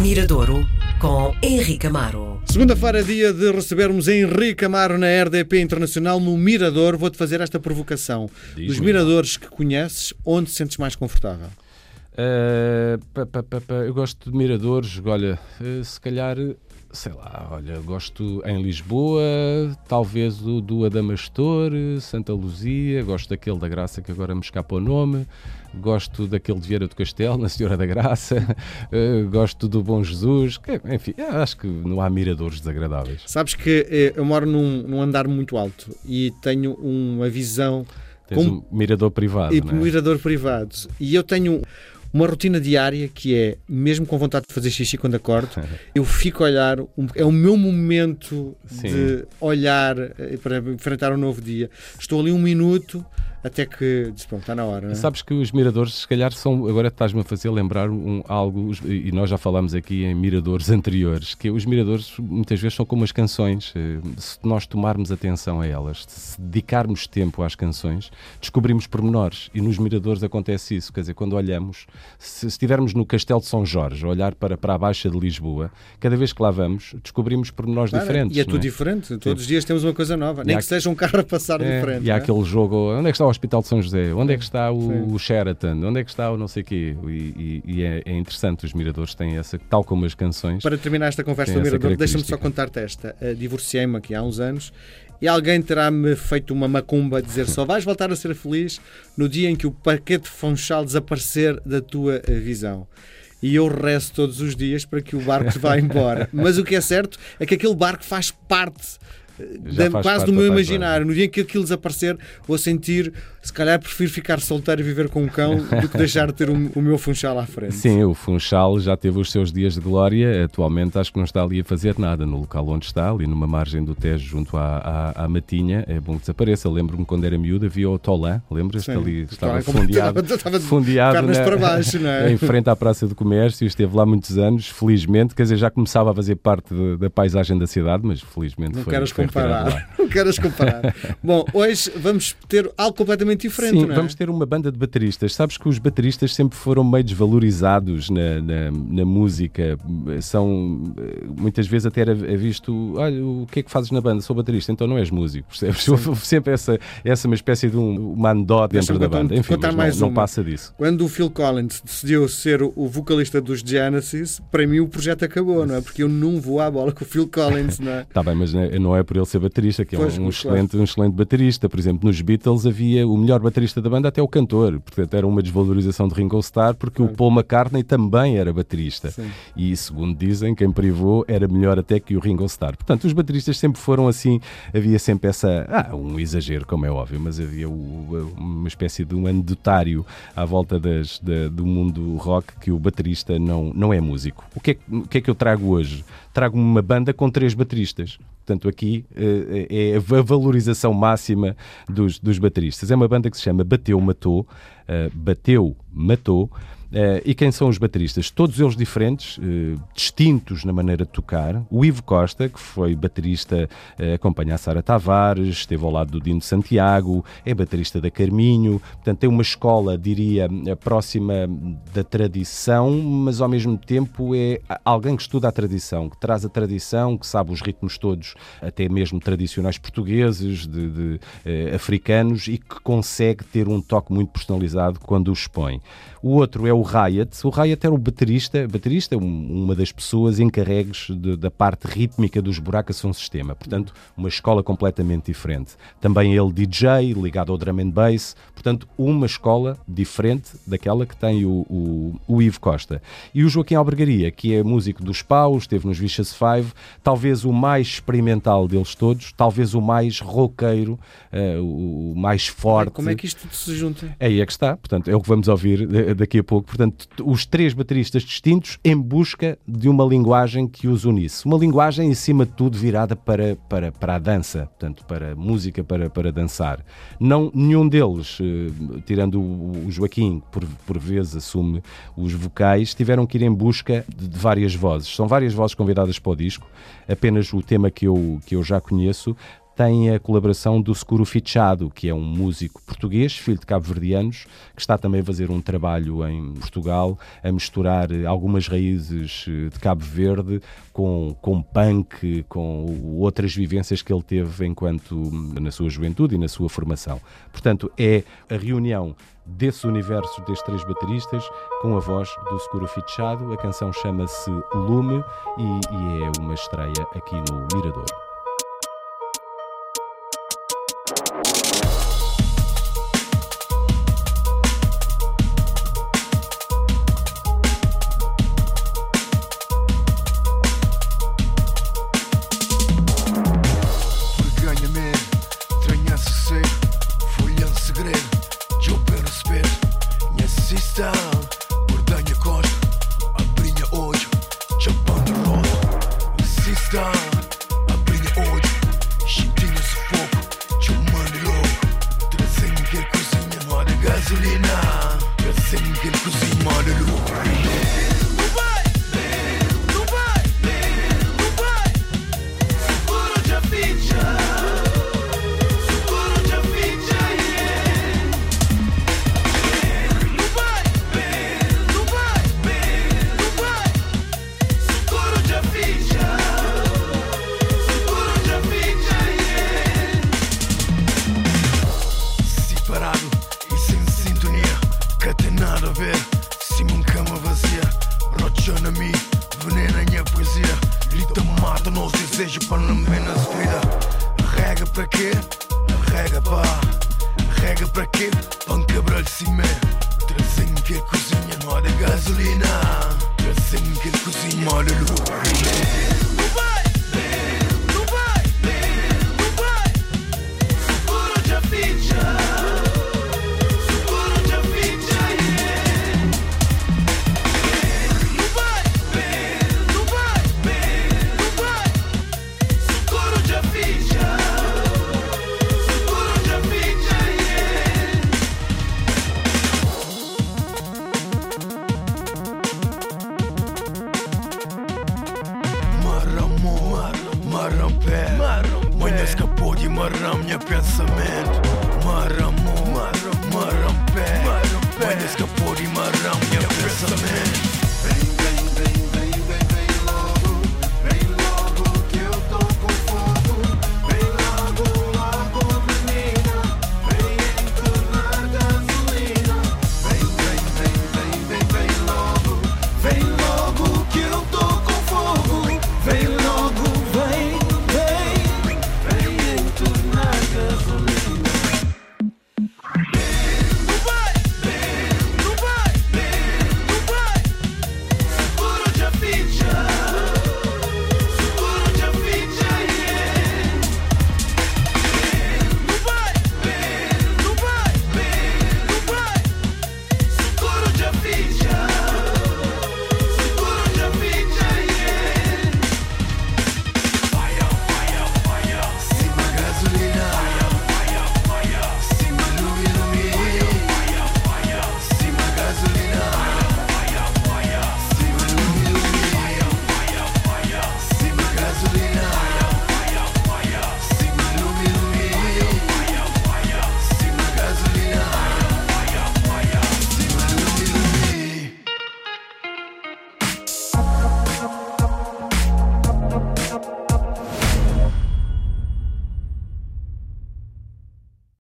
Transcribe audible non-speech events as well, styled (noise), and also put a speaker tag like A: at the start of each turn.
A: Miradouro com Henrique Amaro.
B: Segunda-feira, dia de recebermos Henrique Amaro na RDP Internacional no Mirador. Vou-te fazer esta provocação. Dos miradores que conheces, onde te sentes mais confortável?
C: Uh, pa, pa, pa, pa, eu gosto de miradores, olha, uh, se calhar, sei lá, olha, gosto em Lisboa, talvez o do Adamastor, Santa Luzia, gosto daquele da Graça que agora me escapa o nome, gosto daquele de Vieira do Castelo, na Senhora da Graça, uh, (laughs) gosto do Bom Jesus, que, enfim, acho que não há miradores desagradáveis.
B: Sabes que eh, eu moro num, num andar muito alto e tenho uma visão
C: Tens
B: Como-
C: um mirador privado,
B: e
C: é?
B: mirador privado. E eu tenho uma rotina diária que é, mesmo com vontade de fazer xixi quando acordo, (laughs) eu fico a olhar, é o meu momento
C: Sim.
B: de olhar eh, para enfrentar um novo dia. Estou ali um minuto até que pronto, está na hora. é?
C: Sabes que os miradores, se calhar, são. Agora estás-me a fazer lembrar um, algo, e nós já falámos aqui em miradores anteriores, que os miradores muitas vezes são como as canções. eh, Se nós tomarmos atenção a elas, se dedicarmos tempo às canções, descobrimos pormenores. E nos miradores acontece isso. Quer dizer, quando olhamos, se estivermos no Castelo de São Jorge, a olhar para, para a Baixa de Lisboa, cada vez que lá vamos, descobrimos pormenores
B: Claro,
C: diferentes.
B: E é tudo diferente. Todos os dias temos uma coisa nova. Nem
C: há-
B: que seja um carro a passar
C: É,
B: diferente.
C: e há
B: é?
C: aquele jogo, onde é que está o Hospital de São José? Onde é que está o, o Sheraton? Onde é que está o não sei quê? E, e- e é, é interessante, os miradores têm essa, tal como as canções.
B: Para terminar esta conversa do Mirador, deixa-me só contar-te esta. Uh, Divorciei-me aqui há uns anos e alguém terá-me feito uma macumba a dizer só vais voltar a ser feliz no dia em que o paquete Funchal desaparecer da tua uh, visão. E eu rezo todos os dias para que o barco vá embora. (laughs) Mas o que é certo é que aquele barco faz parte da- quase do meu imaginário. No dia em que aquilo desaparecer, vou sentir, se calhar prefiro ficar solteiro e viver com um cão do que deixar de ter o, o meu Funchal à frente.
C: Sim, o Funchal já teve os seus dias de glória, atualmente acho que não está ali a fazer nada no local onde está, ali numa margem do Tejo, junto à, à, à Matinha, é bom que desapareça. Lembro-me quando era miúdo, havia o Tolan, lembras-te
B: Sim.
C: ali, estava fundeado, (laughs)
B: estava de
C: fundeado na-
B: para baixo, não é? (laughs)
C: em frente à Praça do Comércio, esteve lá muitos anos, felizmente, quer dizer, já começava a fazer parte de- da paisagem da cidade, mas felizmente
B: Não
C: foi, foi.
B: Comparar. Não queres comparar. Bom, hoje vamos ter algo completamente diferente,
C: Sim,
B: não é?
C: vamos ter uma banda de bateristas. Sabes que os bateristas sempre foram meio desvalorizados na, na, na música. São, muitas vezes até era visto, olha, o que é que fazes na banda? Sou baterista, então não és músico, percebes? Houve sempre essa, essa uma espécie de um, uma anedota dentro da banda. Enfim, não, não passa disso.
B: Quando o Phil Collins decidiu ser o vocalista dos Genesis, para mim o projeto acabou, não é? Porque eu não vou à bola com o Phil Collins, não é?
C: Está bem, mas não é- não é por ele ser baterista, que é
B: Pois,
C: um,
B: claro.
C: excelente, um excelente baterista. Por exemplo, nos Beatles havia o melhor baterista da banda até o cantor. Portanto, era uma desvalorização de Ringo Starr, porque
B: Claro.
C: o Paul McCartney também era baterista.
B: Sim.
C: E, segundo dizem, quem privou era melhor até que o Ringo Starr. Portanto, os bateristas sempre foram assim, havia sempre essa... Ah, um exagero, como é óbvio, mas havia uma espécie de um anedotário à volta das, da- do mundo rock que o baterista não, não é músico. O que é, que- o que é que eu trago hoje? Trago uma banda com três bateristas. Portanto, aqui eh, é a valorização máxima dos, dos bateristas. É uma banda que se chama Bateu Matou, eh, Bateu Matou. Eh, e quem são os bateristas? Todos eles diferentes, eh, distintos na maneira de tocar. O Ivo Costa, que foi baterista, eh, acompanha a Sara Tavares, esteve ao lado do Dino Santiago, é baterista da Carminho, portanto tem uma escola, diria, próxima da tradição, mas ao mesmo tempo é alguém que estuda a tradição, que traz a tradição, que sabe os ritmos todos, até mesmo tradicionais portugueses, de, de, africanos, e que consegue ter um toque muito personalizado quando os expõe. O outro é o Riot. O Riot era o baterista, baterista um- uma das pessoas encarregues de- da parte rítmica dos Buracas São Sistema. Portanto, uma escola completamente diferente. Também ele DJ, ligado ao drum and bass. Portanto, uma escola diferente daquela que tem o, o, o Ivo Costa. E o Joaquim Albergaria, que é músico dos Paus, esteve nos Vicious Five, talvez o mais experimental deles todos, talvez o mais roqueiro, o, o mais forte.
B: Como é que isto tudo se junta?
C: Aí é que está, portanto, é o que vamos ouvir eh, daqui a pouco. Portanto, os três bateristas distintos em busca de uma linguagem que os unisse. Uma linguagem, acima de tudo, virada para, para, para a dança, portanto, para música, para, para dançar. Não, nenhum deles, eh, tirando o, Joaquim, por, por vezes assume os vocais, tiveram que ir em busca de, de várias vozes. São várias vozes convidadas para o disco, apenas o tema que eu, que eu já conheço tem a colaboração do Seguro Fichado, que é um músico português, filho de cabo-verdianos, que está também a fazer um trabalho em Portugal, a misturar algumas raízes de Cabo Verde com, com punk, com outras vivências que ele teve enquanto na sua juventude e na sua formação. Portanto, é a reunião desse universo destes três bateristas com a voz do Seguro Fichado. A canção chama-se Lume e, e é uma estreia aqui no Mirador.
D: ver si um cama vazia Rocionă veneno venena minha poesia. Lita mata nos desejo pa na menos vida Rega para quê? Rega para? Rega para quê? Pan de cima, Trazem que cozinha, moda gasolina Trazem que cozinha, moda lua Maram një pensament. Maram mu Maram pe Maram pe Maj një skapori